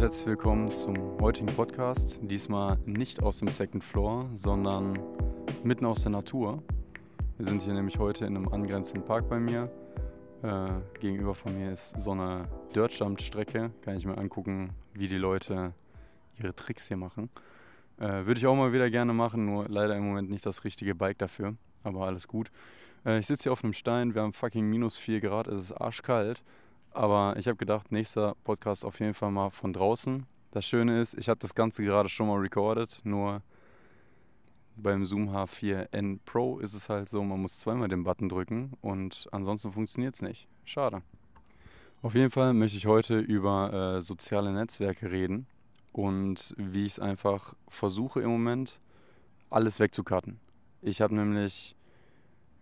Und herzlich willkommen zum heutigen Podcast. Diesmal nicht aus dem Second Floor, sondern mitten aus der Natur. Wir sind hier nämlich heute in einem angrenzenden Park bei mir. Äh, gegenüber von mir ist so eine Dirtjump-Strecke. Kann ich mir angucken, wie die Leute ihre Tricks hier machen. Äh, Würde ich auch mal wieder gerne machen, nur leider im Moment nicht das richtige Bike dafür. Aber alles gut. Äh, ich sitze hier auf einem Stein, wir haben fucking minus 4 Grad, es ist arschkalt. Aber ich habe gedacht, nächster Podcast auf jeden Fall mal von draußen. Das Schöne ist, ich habe das Ganze gerade schon mal recorded, nur beim Zoom H4n Pro ist es halt so, man muss zweimal den Button drücken und ansonsten funktioniert es nicht. Schade. Auf jeden Fall möchte ich heute über äh, soziale Netzwerke reden und wie ich es einfach versuche im Moment, alles wegzukarten. Ich habe nämlich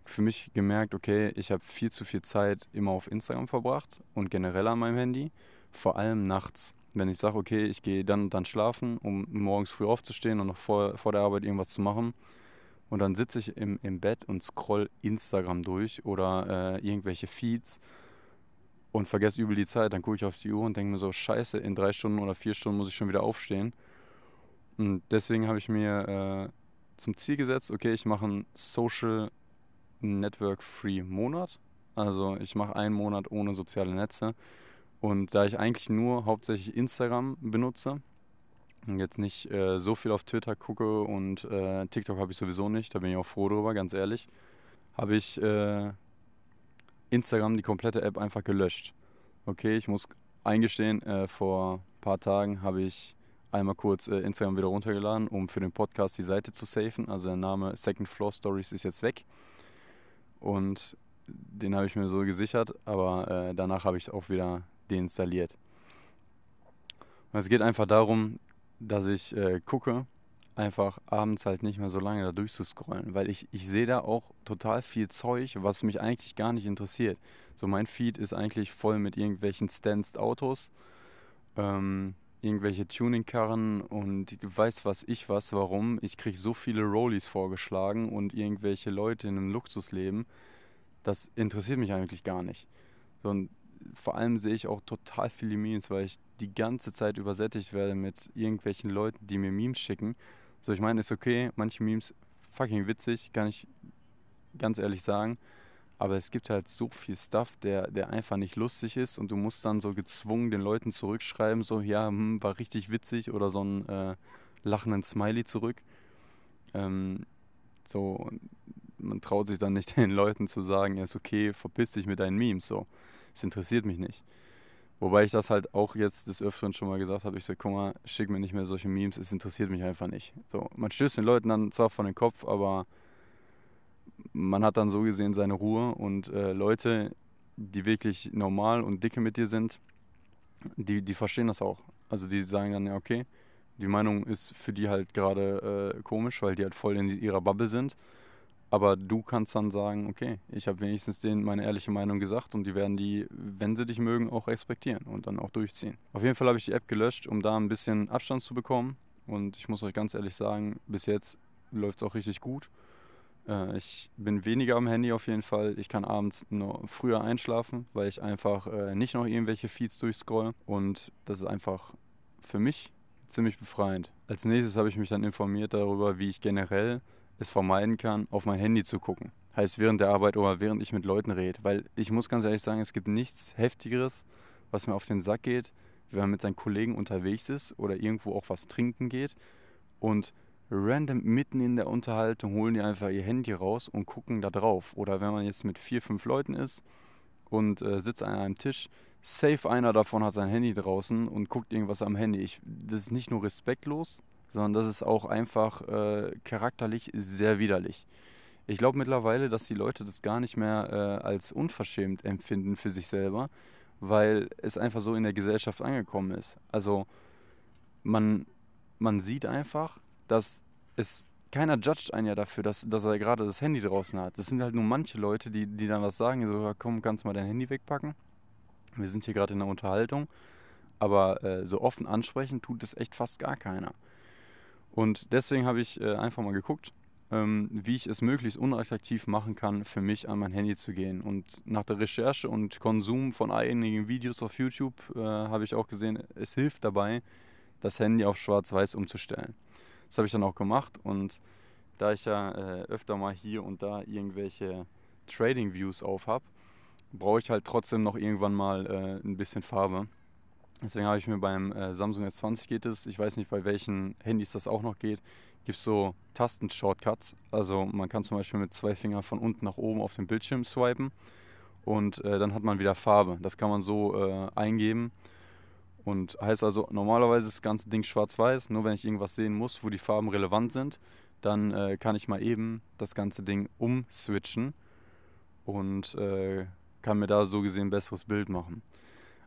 für mich gemerkt, okay, ich habe viel zu viel Zeit immer auf Instagram verbracht und generell an meinem Handy, vor allem nachts. Wenn ich sage, okay, ich gehe dann und dann schlafen, um morgens früh aufzustehen und noch vor, vor der Arbeit irgendwas zu machen. Und dann sitze ich im, im Bett und scroll Instagram durch oder äh, irgendwelche Feeds und vergesse übel die Zeit. Dann gucke ich auf die Uhr und denke mir so, scheiße, in drei Stunden oder vier Stunden muss ich schon wieder aufstehen. Und deswegen habe ich mir äh, zum Ziel gesetzt, okay, ich mache ein Social Network-Free Monat. Also ich mache einen Monat ohne soziale Netze. Und da ich eigentlich nur hauptsächlich Instagram benutze und jetzt nicht äh, so viel auf Twitter gucke und äh, TikTok habe ich sowieso nicht, da bin ich auch froh drüber, ganz ehrlich, habe ich äh, Instagram, die komplette App, einfach gelöscht. Okay, ich muss eingestehen, äh, vor ein paar Tagen habe ich einmal kurz äh, Instagram wieder runtergeladen, um für den Podcast die Seite zu safen. Also der Name Second Floor Stories ist jetzt weg. Und den habe ich mir so gesichert, aber äh, danach habe ich auch wieder deinstalliert. Und es geht einfach darum, dass ich äh, gucke, einfach abends halt nicht mehr so lange da durchzuscrollen, weil ich, ich sehe da auch total viel Zeug, was mich eigentlich gar nicht interessiert. So mein Feed ist eigentlich voll mit irgendwelchen Stanced Autos, ähm, irgendwelche Tuningkarren und weiß was ich was, warum. Ich kriege so viele Rollies vorgeschlagen und irgendwelche Leute in einem Luxusleben. Das interessiert mich eigentlich gar nicht. So, und vor allem sehe ich auch total viele Memes, weil ich die ganze Zeit übersättigt werde mit irgendwelchen Leuten, die mir Memes schicken. So, ich meine, ist okay, manche Memes fucking witzig, kann ich ganz ehrlich sagen. Aber es gibt halt so viel Stuff, der, der einfach nicht lustig ist und du musst dann so gezwungen den Leuten zurückschreiben, so, ja, hm, war richtig witzig oder so einen äh, lachenden Smiley zurück. Ähm, so, man traut sich dann nicht den Leuten zu sagen, ja, ist okay, verpiss dich mit deinen Memes, so. Es interessiert mich nicht. Wobei ich das halt auch jetzt des Öfteren schon mal gesagt habe, ich so, guck mal, schick mir nicht mehr solche Memes, es interessiert mich einfach nicht. So, man stößt den Leuten dann zwar von den Kopf, aber man hat dann so gesehen seine Ruhe und äh, Leute, die wirklich normal und dicke mit dir sind, die, die verstehen das auch. Also die sagen dann, ja, okay, die Meinung ist für die halt gerade äh, komisch, weil die halt voll in ihrer Bubble sind. Aber du kannst dann sagen, okay, ich habe wenigstens denen meine ehrliche Meinung gesagt und die werden die, wenn sie dich mögen, auch respektieren und dann auch durchziehen. Auf jeden Fall habe ich die App gelöscht, um da ein bisschen Abstand zu bekommen. Und ich muss euch ganz ehrlich sagen, bis jetzt läuft es auch richtig gut. Äh, ich bin weniger am Handy auf jeden Fall. Ich kann abends nur früher einschlafen, weil ich einfach äh, nicht noch irgendwelche Feeds durchscroll. Und das ist einfach für mich ziemlich befreiend. Als nächstes habe ich mich dann informiert darüber, wie ich generell es vermeiden kann, auf mein Handy zu gucken. Heißt während der Arbeit oder während ich mit Leuten rede. Weil ich muss ganz ehrlich sagen, es gibt nichts Heftigeres, was mir auf den Sack geht, wenn man mit seinen Kollegen unterwegs ist oder irgendwo auch was trinken geht und random mitten in der Unterhaltung holen die einfach ihr Handy raus und gucken da drauf. Oder wenn man jetzt mit vier, fünf Leuten ist und äh, sitzt an einem Tisch, safe einer davon hat sein Handy draußen und guckt irgendwas am Handy. Ich, das ist nicht nur respektlos, sondern das ist auch einfach äh, charakterlich sehr widerlich. Ich glaube mittlerweile, dass die Leute das gar nicht mehr äh, als unverschämt empfinden für sich selber, weil es einfach so in der Gesellschaft angekommen ist. Also man, man sieht einfach, dass es keiner judgt einen ja dafür, dass, dass er gerade das Handy draußen hat. Das sind halt nur manche Leute, die, die dann was sagen, so, komm, kannst du mal dein Handy wegpacken. Wir sind hier gerade in einer Unterhaltung. Aber äh, so offen ansprechen tut es echt fast gar keiner. Und deswegen habe ich äh, einfach mal geguckt, ähm, wie ich es möglichst unattraktiv machen kann, für mich an mein Handy zu gehen. Und nach der Recherche und Konsum von einigen Videos auf YouTube äh, habe ich auch gesehen, es hilft dabei, das Handy auf Schwarz-Weiß umzustellen. Das habe ich dann auch gemacht und da ich ja äh, öfter mal hier und da irgendwelche Trading Views auf habe, brauche ich halt trotzdem noch irgendwann mal äh, ein bisschen Farbe. Deswegen habe ich mir beim äh, Samsung S20 geht es, ich weiß nicht bei welchen Handys das auch noch geht, gibt es so Tasten-Shortcuts. Also man kann zum Beispiel mit zwei Fingern von unten nach oben auf den Bildschirm swipen und äh, dann hat man wieder Farbe. Das kann man so äh, eingeben und heißt also normalerweise ist das ganze Ding schwarz-weiß, nur wenn ich irgendwas sehen muss, wo die Farben relevant sind, dann äh, kann ich mal eben das ganze Ding umswitchen und äh, kann mir da so gesehen ein besseres Bild machen.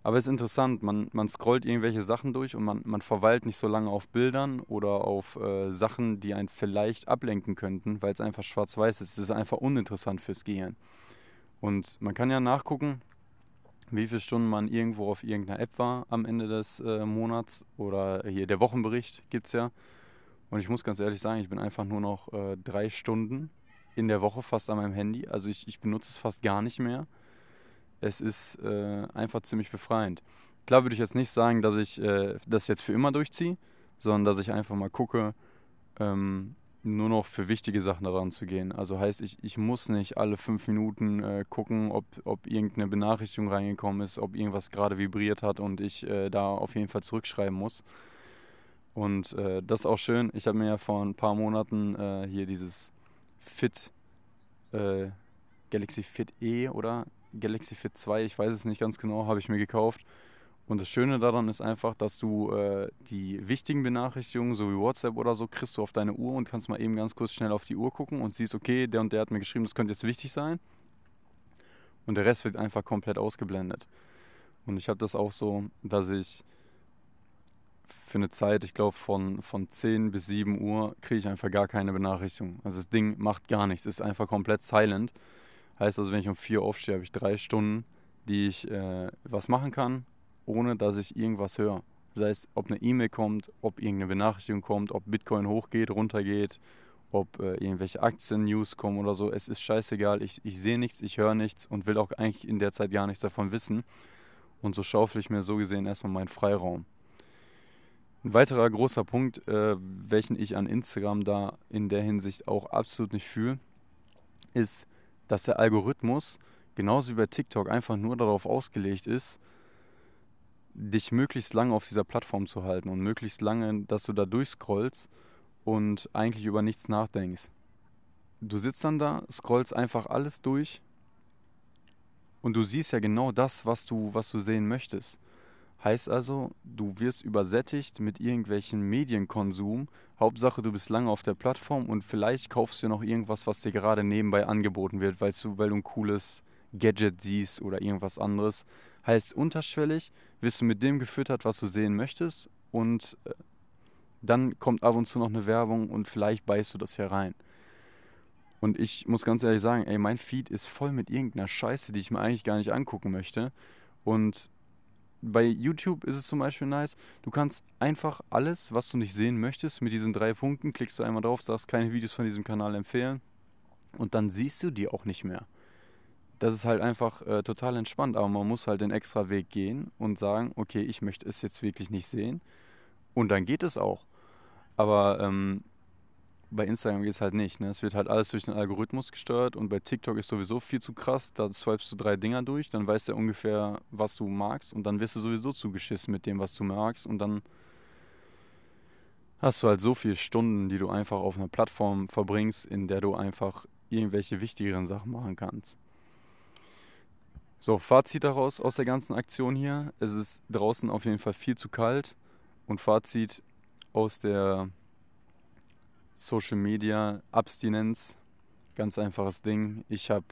Aber es ist interessant, man, man scrollt irgendwelche Sachen durch und man, man verweilt nicht so lange auf Bildern oder auf äh, Sachen, die einen vielleicht ablenken könnten, weil es einfach schwarz-weiß ist. Es ist einfach uninteressant fürs Gehirn. Und man kann ja nachgucken, wie viele Stunden man irgendwo auf irgendeiner App war am Ende des äh, Monats oder hier der Wochenbericht gibt es ja. Und ich muss ganz ehrlich sagen, ich bin einfach nur noch äh, drei Stunden in der Woche fast an meinem Handy. Also ich, ich benutze es fast gar nicht mehr es ist äh, einfach ziemlich befreiend. Klar würde ich jetzt nicht sagen, dass ich äh, das jetzt für immer durchziehe, sondern dass ich einfach mal gucke, ähm, nur noch für wichtige Sachen daran zu gehen. Also heißt, ich, ich muss nicht alle fünf Minuten äh, gucken, ob, ob irgendeine Benachrichtigung reingekommen ist, ob irgendwas gerade vibriert hat und ich äh, da auf jeden Fall zurückschreiben muss. Und äh, das ist auch schön. Ich habe mir ja vor ein paar Monaten äh, hier dieses Fit äh, Galaxy Fit E oder Galaxy Fit 2, ich weiß es nicht ganz genau, habe ich mir gekauft. Und das Schöne daran ist einfach, dass du äh, die wichtigen Benachrichtigungen, so wie WhatsApp oder so, kriegst du auf deine Uhr und kannst mal eben ganz kurz schnell auf die Uhr gucken und siehst, okay, der und der hat mir geschrieben, das könnte jetzt wichtig sein. Und der Rest wird einfach komplett ausgeblendet. Und ich habe das auch so, dass ich für eine Zeit, ich glaube von, von 10 bis 7 Uhr, kriege ich einfach gar keine Benachrichtigung. Also das Ding macht gar nichts, ist einfach komplett silent. Heißt also, wenn ich um vier aufstehe, habe ich drei Stunden, die ich äh, was machen kann, ohne dass ich irgendwas höre. Sei es, ob eine E-Mail kommt, ob irgendeine Benachrichtigung kommt, ob Bitcoin hochgeht, runtergeht, ob äh, irgendwelche Aktien-News kommen oder so. Es ist scheißegal. Ich, ich sehe nichts, ich höre nichts und will auch eigentlich in der Zeit gar nichts davon wissen. Und so schaufel ich mir so gesehen erstmal meinen Freiraum. Ein weiterer großer Punkt, äh, welchen ich an Instagram da in der Hinsicht auch absolut nicht fühle, ist, dass der Algorithmus genauso wie bei TikTok einfach nur darauf ausgelegt ist, dich möglichst lange auf dieser Plattform zu halten und möglichst lange, dass du da durchscrollst und eigentlich über nichts nachdenkst. Du sitzt dann da, scrollst einfach alles durch und du siehst ja genau das, was du, was du sehen möchtest. Heißt also, du wirst übersättigt mit irgendwelchen Medienkonsum. Hauptsache, du bist lange auf der Plattform und vielleicht kaufst du noch irgendwas, was dir gerade nebenbei angeboten wird, weil du, weil du ein cooles Gadget siehst oder irgendwas anderes. Heißt, unterschwellig wirst du mit dem gefüttert, was du sehen möchtest und äh, dann kommt ab und zu noch eine Werbung und vielleicht beißt du das hier rein. Und ich muss ganz ehrlich sagen, ey, mein Feed ist voll mit irgendeiner Scheiße, die ich mir eigentlich gar nicht angucken möchte. Und bei YouTube ist es zum Beispiel nice, du kannst einfach alles, was du nicht sehen möchtest, mit diesen drei Punkten, klickst du einmal drauf, sagst keine Videos von diesem Kanal empfehlen und dann siehst du die auch nicht mehr. Das ist halt einfach äh, total entspannt, aber man muss halt den extra Weg gehen und sagen, okay, ich möchte es jetzt wirklich nicht sehen und dann geht es auch. Aber ähm, bei Instagram geht es halt nicht. Ne? Es wird halt alles durch den Algorithmus gesteuert und bei TikTok ist sowieso viel zu krass. Da swipest du drei Dinger durch, dann weiß er ungefähr, was du magst und dann wirst du sowieso zugeschissen mit dem, was du magst und dann hast du halt so viele Stunden, die du einfach auf einer Plattform verbringst, in der du einfach irgendwelche wichtigeren Sachen machen kannst. So, Fazit daraus aus der ganzen Aktion hier. Es ist draußen auf jeden Fall viel zu kalt und Fazit aus der Social Media Abstinenz, ganz einfaches Ding. Ich habe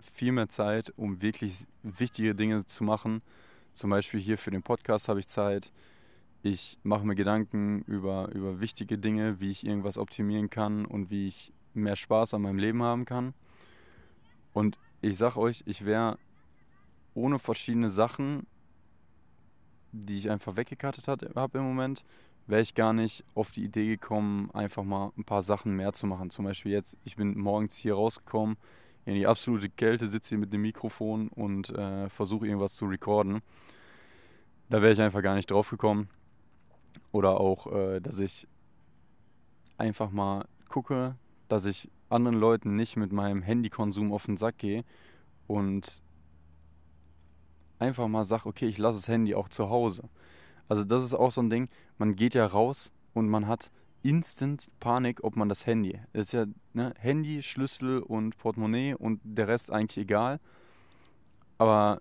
viel mehr Zeit, um wirklich wichtige Dinge zu machen. Zum Beispiel hier für den Podcast habe ich Zeit. Ich mache mir Gedanken über, über wichtige Dinge, wie ich irgendwas optimieren kann und wie ich mehr Spaß an meinem Leben haben kann. Und ich sage euch, ich wäre ohne verschiedene Sachen, die ich einfach weggekattet habe im Moment, wäre ich gar nicht auf die Idee gekommen, einfach mal ein paar Sachen mehr zu machen. Zum Beispiel jetzt, ich bin morgens hier rausgekommen, in die absolute Kälte, sitze hier mit dem Mikrofon und äh, versuche irgendwas zu recorden. Da wäre ich einfach gar nicht drauf gekommen. Oder auch, äh, dass ich einfach mal gucke, dass ich anderen Leuten nicht mit meinem Handykonsum auf den Sack gehe und einfach mal sage, okay, ich lasse das Handy auch zu Hause. Also das ist auch so ein Ding, man geht ja raus und man hat instant Panik, ob man das Handy. Das ist ja ne, Handy, Schlüssel und Portemonnaie und der Rest eigentlich egal. Aber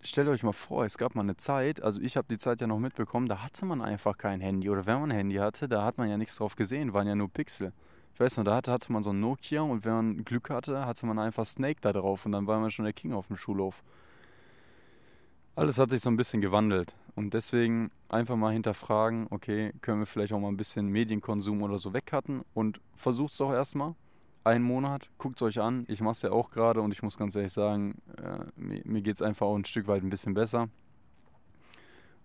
stellt euch mal vor, es gab mal eine Zeit, also ich habe die Zeit ja noch mitbekommen, da hatte man einfach kein Handy. Oder wenn man ein Handy hatte, da hat man ja nichts drauf gesehen, waren ja nur Pixel. Ich weiß noch, da hatte, hatte man so ein Nokia und wenn man Glück hatte, hatte man einfach Snake da drauf und dann war man schon der King auf dem Schulhof. Alles hat sich so ein bisschen gewandelt und deswegen einfach mal hinterfragen, okay, können wir vielleicht auch mal ein bisschen Medienkonsum oder so wegcutten und versucht es doch erstmal. Einen Monat, guckt es euch an. Ich mache es ja auch gerade und ich muss ganz ehrlich sagen, äh, mir, mir geht es einfach auch ein Stück weit ein bisschen besser.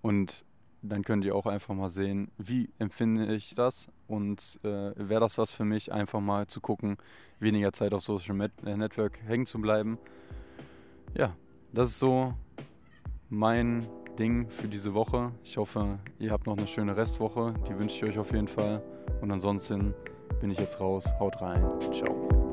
Und dann könnt ihr auch einfach mal sehen, wie empfinde ich das und äh, wäre das was für mich, einfach mal zu gucken, weniger Zeit auf Social äh, Network hängen zu bleiben. Ja, das ist so mein Ding für diese Woche. Ich hoffe, ihr habt noch eine schöne Restwoche. Die wünsche ich euch auf jeden Fall. Und ansonsten bin ich jetzt raus. Haut rein. Ciao.